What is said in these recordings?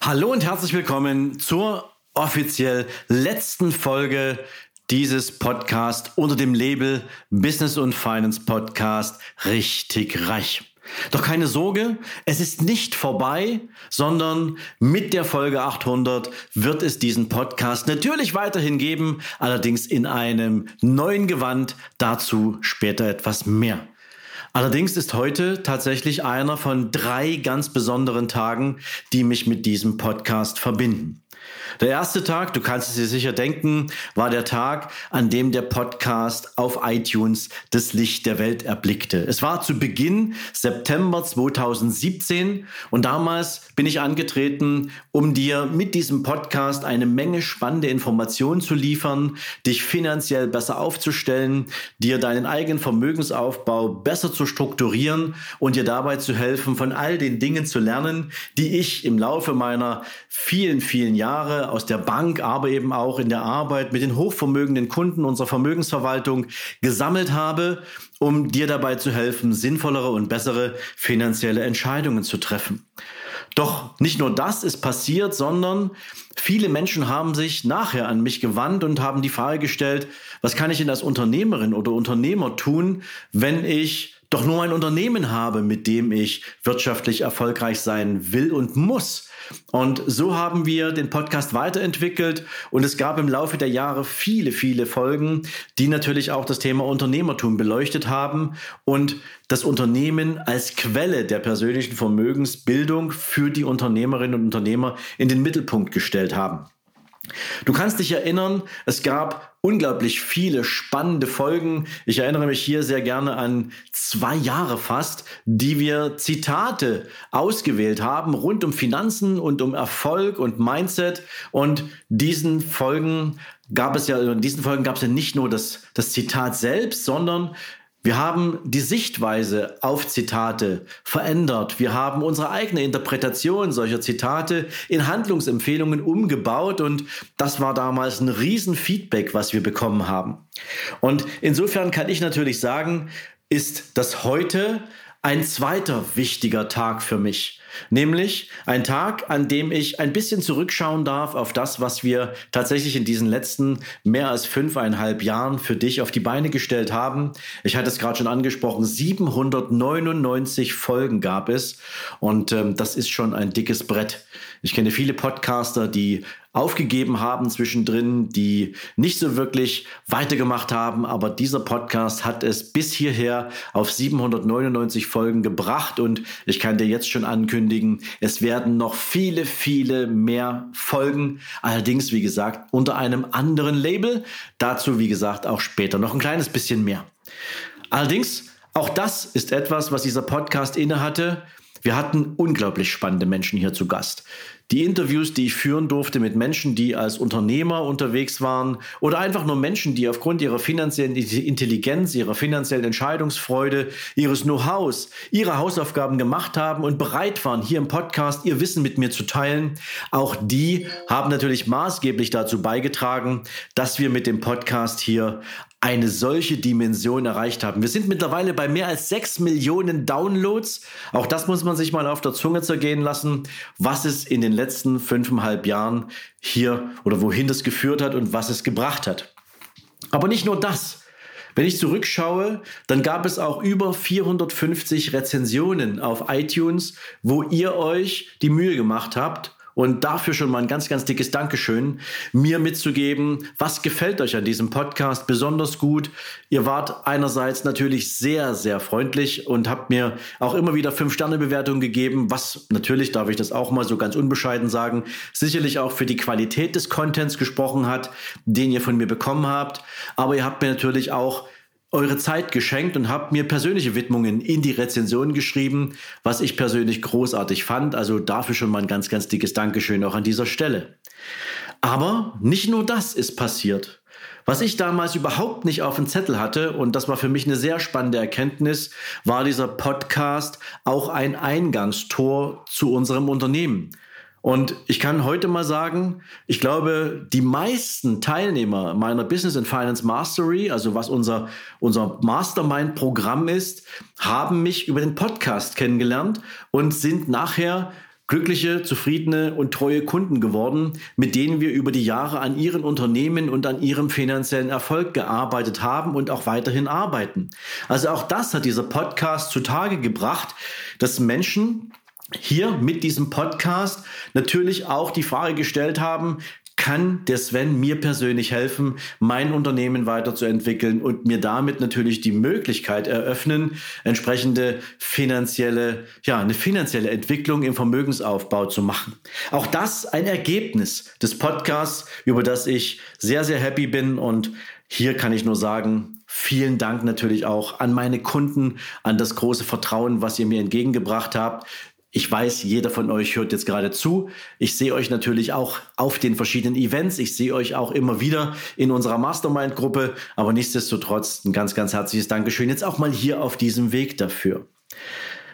Hallo und herzlich willkommen zur offiziell letzten Folge dieses Podcast unter dem Label Business und Finance Podcast richtig reich. Doch keine Sorge, es ist nicht vorbei, sondern mit der Folge 800 wird es diesen Podcast natürlich weiterhin geben, allerdings in einem neuen Gewand, dazu später etwas mehr. Allerdings ist heute tatsächlich einer von drei ganz besonderen Tagen, die mich mit diesem Podcast verbinden. Der erste Tag, du kannst es dir sicher denken, war der Tag, an dem der Podcast auf iTunes das Licht der Welt erblickte. Es war zu Beginn September 2017 und damals bin ich angetreten, um dir mit diesem Podcast eine Menge spannende Informationen zu liefern, dich finanziell besser aufzustellen, dir deinen eigenen Vermögensaufbau besser zu strukturieren und dir dabei zu helfen, von all den Dingen zu lernen, die ich im Laufe meiner vielen, vielen Jahre aus der Bank, aber eben auch in der Arbeit mit den hochvermögenden Kunden unserer Vermögensverwaltung gesammelt habe, um dir dabei zu helfen, sinnvollere und bessere finanzielle Entscheidungen zu treffen. Doch nicht nur das ist passiert, sondern viele Menschen haben sich nachher an mich gewandt und haben die Frage gestellt, was kann ich denn als Unternehmerin oder Unternehmer tun, wenn ich doch nur ein Unternehmen habe, mit dem ich wirtschaftlich erfolgreich sein will und muss. Und so haben wir den Podcast weiterentwickelt und es gab im Laufe der Jahre viele, viele Folgen, die natürlich auch das Thema Unternehmertum beleuchtet haben und das Unternehmen als Quelle der persönlichen Vermögensbildung für die Unternehmerinnen und Unternehmer in den Mittelpunkt gestellt haben. Du kannst dich erinnern, es gab unglaublich viele spannende Folgen. Ich erinnere mich hier sehr gerne an zwei Jahre fast, die wir Zitate ausgewählt haben rund um Finanzen und um Erfolg und Mindset. Und diesen Folgen gab es ja, in diesen Folgen gab es ja nicht nur das, das Zitat selbst, sondern wir haben die Sichtweise auf Zitate verändert. Wir haben unsere eigene Interpretation solcher Zitate in Handlungsempfehlungen umgebaut und das war damals ein Riesenfeedback, was wir bekommen haben. Und insofern kann ich natürlich sagen, ist das heute ein zweiter wichtiger Tag für mich. Nämlich ein Tag, an dem ich ein bisschen zurückschauen darf auf das, was wir tatsächlich in diesen letzten mehr als fünfeinhalb Jahren für dich auf die Beine gestellt haben. Ich hatte es gerade schon angesprochen, 799 Folgen gab es und ähm, das ist schon ein dickes Brett. Ich kenne viele Podcaster, die aufgegeben haben zwischendrin, die nicht so wirklich weitergemacht haben. Aber dieser Podcast hat es bis hierher auf 799 Folgen gebracht und ich kann dir jetzt schon ankündigen, es werden noch viele, viele mehr Folgen. Allerdings, wie gesagt, unter einem anderen Label. Dazu, wie gesagt, auch später noch ein kleines bisschen mehr. Allerdings, auch das ist etwas, was dieser Podcast innehatte. Wir hatten unglaublich spannende Menschen hier zu Gast. Die Interviews, die ich führen durfte mit Menschen, die als Unternehmer unterwegs waren oder einfach nur Menschen, die aufgrund ihrer finanziellen Intelligenz, ihrer finanziellen Entscheidungsfreude, ihres Know-hows, ihre Hausaufgaben gemacht haben und bereit waren, hier im Podcast ihr Wissen mit mir zu teilen, auch die haben natürlich maßgeblich dazu beigetragen, dass wir mit dem Podcast hier eine solche Dimension erreicht haben. Wir sind mittlerweile bei mehr als sechs Millionen Downloads. Auch das muss man sich mal auf der Zunge zergehen lassen, was es in den letzten fünfeinhalb Jahren hier oder wohin das geführt hat und was es gebracht hat. Aber nicht nur das. Wenn ich zurückschaue, dann gab es auch über 450 Rezensionen auf iTunes, wo ihr euch die Mühe gemacht habt und dafür schon mal ein ganz, ganz dickes Dankeschön, mir mitzugeben, was gefällt euch an diesem Podcast besonders gut. Ihr wart einerseits natürlich sehr, sehr freundlich und habt mir auch immer wieder Fünf-Sterne-Bewertungen gegeben, was natürlich, darf ich das auch mal so ganz unbescheiden sagen, sicherlich auch für die Qualität des Contents gesprochen hat, den ihr von mir bekommen habt. Aber ihr habt mir natürlich auch eure Zeit geschenkt und habt mir persönliche Widmungen in die Rezension geschrieben, was ich persönlich großartig fand. Also dafür schon mal ein ganz, ganz dickes Dankeschön auch an dieser Stelle. Aber nicht nur das ist passiert. Was ich damals überhaupt nicht auf dem Zettel hatte, und das war für mich eine sehr spannende Erkenntnis, war dieser Podcast auch ein Eingangstor zu unserem Unternehmen. Und ich kann heute mal sagen, ich glaube, die meisten Teilnehmer meiner Business and Finance Mastery, also was unser, unser Mastermind-Programm ist, haben mich über den Podcast kennengelernt und sind nachher glückliche, zufriedene und treue Kunden geworden, mit denen wir über die Jahre an ihren Unternehmen und an ihrem finanziellen Erfolg gearbeitet haben und auch weiterhin arbeiten. Also auch das hat dieser Podcast zutage gebracht, dass Menschen hier mit diesem Podcast natürlich auch die Frage gestellt haben, kann der Sven mir persönlich helfen, mein Unternehmen weiterzuentwickeln und mir damit natürlich die Möglichkeit eröffnen, entsprechende finanzielle, ja, eine finanzielle Entwicklung im Vermögensaufbau zu machen. Auch das ein Ergebnis des Podcasts, über das ich sehr, sehr happy bin und hier kann ich nur sagen, vielen Dank natürlich auch an meine Kunden, an das große Vertrauen, was ihr mir entgegengebracht habt. Ich weiß, jeder von euch hört jetzt gerade zu. Ich sehe euch natürlich auch auf den verschiedenen Events. Ich sehe euch auch immer wieder in unserer Mastermind-Gruppe. Aber nichtsdestotrotz ein ganz, ganz herzliches Dankeschön jetzt auch mal hier auf diesem Weg dafür.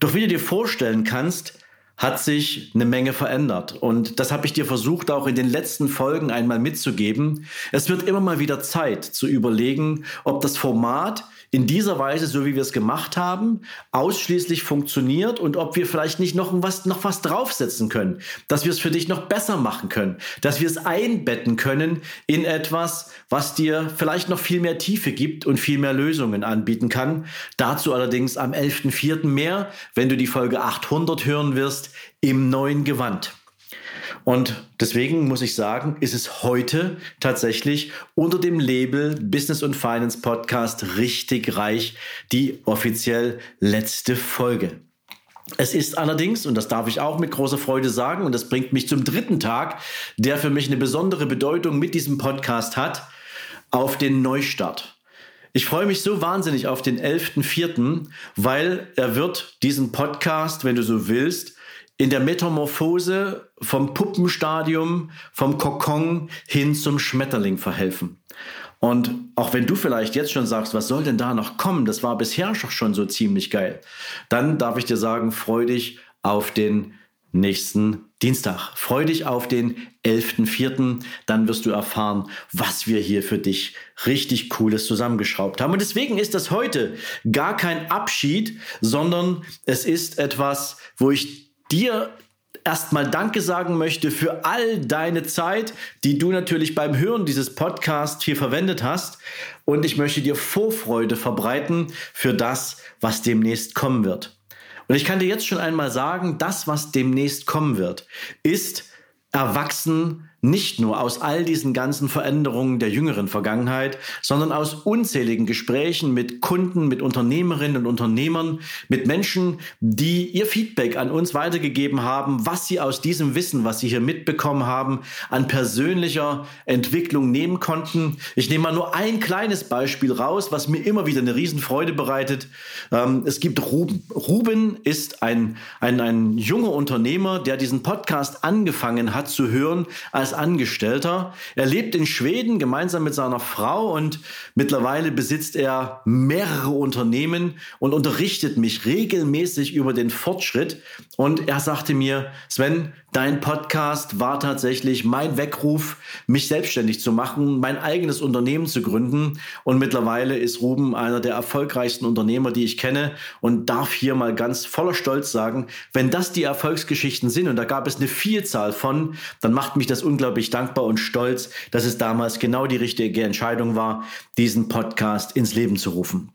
Doch wie du dir vorstellen kannst, hat sich eine Menge verändert. Und das habe ich dir versucht auch in den letzten Folgen einmal mitzugeben. Es wird immer mal wieder Zeit zu überlegen, ob das Format in dieser Weise, so wie wir es gemacht haben, ausschließlich funktioniert und ob wir vielleicht nicht noch was, noch was draufsetzen können, dass wir es für dich noch besser machen können, dass wir es einbetten können in etwas, was dir vielleicht noch viel mehr Tiefe gibt und viel mehr Lösungen anbieten kann. Dazu allerdings am 11.04. mehr, wenn du die Folge 800 hören wirst, im neuen Gewand. Und deswegen muss ich sagen, ist es heute tatsächlich unter dem Label Business und Finance Podcast richtig reich die offiziell letzte Folge. Es ist allerdings, und das darf ich auch mit großer Freude sagen, und das bringt mich zum dritten Tag, der für mich eine besondere Bedeutung mit diesem Podcast hat, auf den Neustart. Ich freue mich so wahnsinnig auf den 11.04., weil er wird diesen Podcast, wenn du so willst, in der Metamorphose vom Puppenstadium, vom Kokon hin zum Schmetterling verhelfen. Und auch wenn du vielleicht jetzt schon sagst, was soll denn da noch kommen, das war bisher schon so ziemlich geil, dann darf ich dir sagen, freu dich auf den nächsten Dienstag. Freu dich auf den 11.04. Dann wirst du erfahren, was wir hier für dich richtig Cooles zusammengeschraubt haben. Und deswegen ist das heute gar kein Abschied, sondern es ist etwas, wo ich dir erstmal Danke sagen möchte für all deine Zeit, die du natürlich beim Hören dieses Podcasts hier verwendet hast. Und ich möchte dir Vorfreude verbreiten für das, was demnächst kommen wird. Und ich kann dir jetzt schon einmal sagen, das, was demnächst kommen wird, ist erwachsen nicht nur aus all diesen ganzen Veränderungen der jüngeren Vergangenheit, sondern aus unzähligen Gesprächen mit Kunden, mit Unternehmerinnen und Unternehmern, mit Menschen, die ihr Feedback an uns weitergegeben haben, was sie aus diesem Wissen, was sie hier mitbekommen haben, an persönlicher Entwicklung nehmen konnten. Ich nehme mal nur ein kleines Beispiel raus, was mir immer wieder eine Riesenfreude bereitet. Ähm, es gibt Ruben. Ruben ist ein, ein, ein junger Unternehmer, der diesen Podcast angefangen hat zu hören, als als Angestellter. Er lebt in Schweden gemeinsam mit seiner Frau und mittlerweile besitzt er mehrere Unternehmen und unterrichtet mich regelmäßig über den Fortschritt. Und er sagte mir, Sven, Dein Podcast war tatsächlich mein Weckruf, mich selbstständig zu machen, mein eigenes Unternehmen zu gründen. Und mittlerweile ist Ruben einer der erfolgreichsten Unternehmer, die ich kenne und darf hier mal ganz voller Stolz sagen, wenn das die Erfolgsgeschichten sind und da gab es eine Vielzahl von, dann macht mich das unglaublich dankbar und stolz, dass es damals genau die richtige Entscheidung war, diesen Podcast ins Leben zu rufen.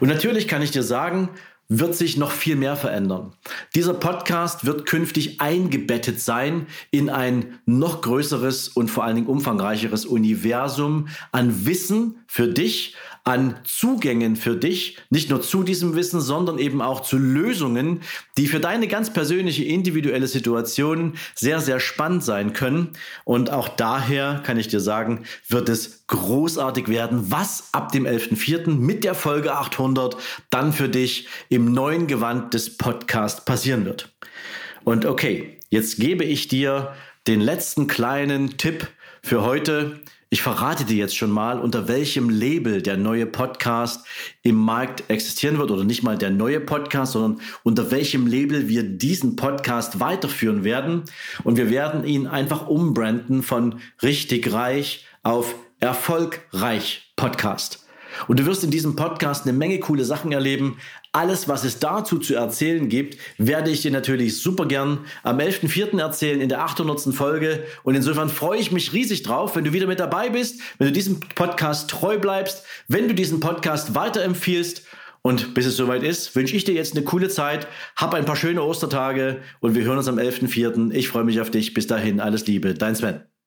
Und natürlich kann ich dir sagen, wird sich noch viel mehr verändern. Dieser Podcast wird künftig eingebettet sein in ein noch größeres und vor allen Dingen umfangreicheres Universum an Wissen für dich, an Zugängen für dich, nicht nur zu diesem Wissen, sondern eben auch zu Lösungen, die für deine ganz persönliche individuelle Situation sehr, sehr spannend sein können. Und auch daher kann ich dir sagen, wird es großartig werden, was ab dem 11.04. mit der Folge 800 dann für dich im neuen Gewand des Podcasts passieren wird. Und okay, jetzt gebe ich dir den letzten kleinen Tipp für heute. Ich verrate dir jetzt schon mal, unter welchem Label der neue Podcast im Markt existieren wird oder nicht mal der neue Podcast, sondern unter welchem Label wir diesen Podcast weiterführen werden. Und wir werden ihn einfach umbranden von richtig reich auf erfolgreich Podcast. Und du wirst in diesem Podcast eine Menge coole Sachen erleben. Alles, was es dazu zu erzählen gibt, werde ich dir natürlich super gern am 11.04. erzählen in der 800. Folge. Und insofern freue ich mich riesig drauf, wenn du wieder mit dabei bist, wenn du diesem Podcast treu bleibst, wenn du diesen Podcast weiterempfiehlst. Und bis es soweit ist, wünsche ich dir jetzt eine coole Zeit. Hab ein paar schöne Ostertage und wir hören uns am 11.04. Ich freue mich auf dich. Bis dahin, alles Liebe. Dein Sven.